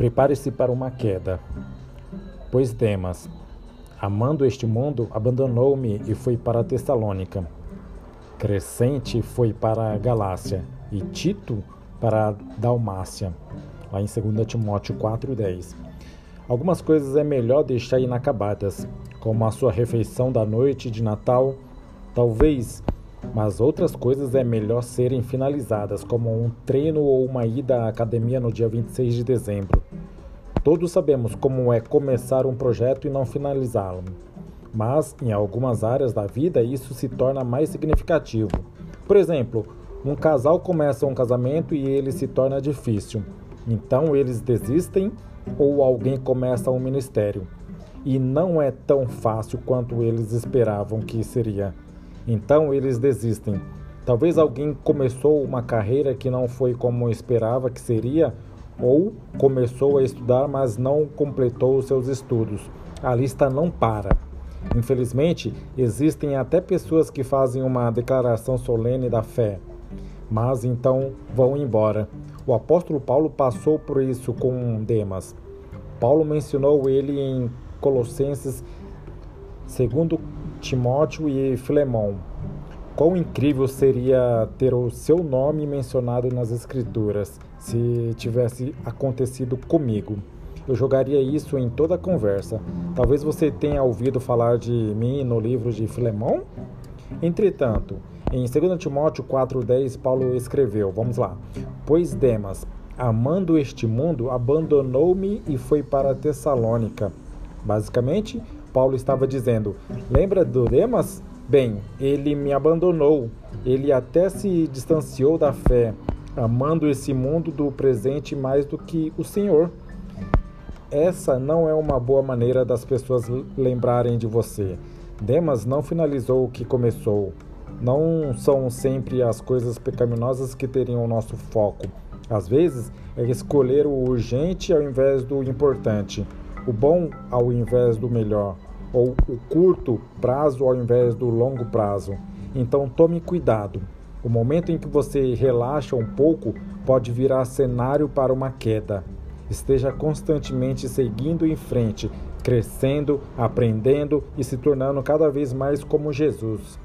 Prepare-se para uma queda. Pois Demas, amando este mundo, abandonou-me e foi para Tessalônica. Crescente foi para a Galácia e Tito para a Dalmácia. Lá em 2 Timóteo 4:10. Algumas coisas é melhor deixar inacabadas, como a sua refeição da noite de Natal, talvez, mas outras coisas é melhor serem finalizadas, como um treino ou uma ida à academia no dia 26 de dezembro. Todos sabemos como é começar um projeto e não finalizá-lo, mas em algumas áreas da vida isso se torna mais significativo. Por exemplo, um casal começa um casamento e ele se torna difícil, então eles desistem ou alguém começa um ministério e não é tão fácil quanto eles esperavam que seria. Então eles desistem. Talvez alguém começou uma carreira que não foi como esperava que seria ou começou a estudar, mas não completou os seus estudos. A lista não para. Infelizmente, existem até pessoas que fazem uma declaração solene da fé, mas então vão embora. O apóstolo Paulo passou por isso com Demas. Paulo mencionou ele em Colossenses, segundo Timóteo e Filemão. Quão incrível seria ter o seu nome mencionado nas Escrituras se tivesse acontecido comigo. Eu jogaria isso em toda a conversa. Talvez você tenha ouvido falar de mim no livro de Filemão? Entretanto, em 2 Timóteo 4,10, Paulo escreveu: Vamos lá. Pois Demas, amando este mundo, abandonou-me e foi para Tessalônica. Basicamente, Paulo estava dizendo: Lembra do Demas? Bem, ele me abandonou. Ele até se distanciou da fé amando esse mundo do presente mais do que o Senhor. Essa não é uma boa maneira das pessoas lembrarem de você. Demas não finalizou o que começou. Não são sempre as coisas pecaminosas que teriam o nosso foco. Às vezes, é escolher o urgente ao invés do importante, o bom ao invés do melhor, ou o curto prazo ao invés do longo prazo. Então, tome cuidado. O momento em que você relaxa um pouco pode virar cenário para uma queda. Esteja constantemente seguindo em frente, crescendo, aprendendo e se tornando cada vez mais como Jesus.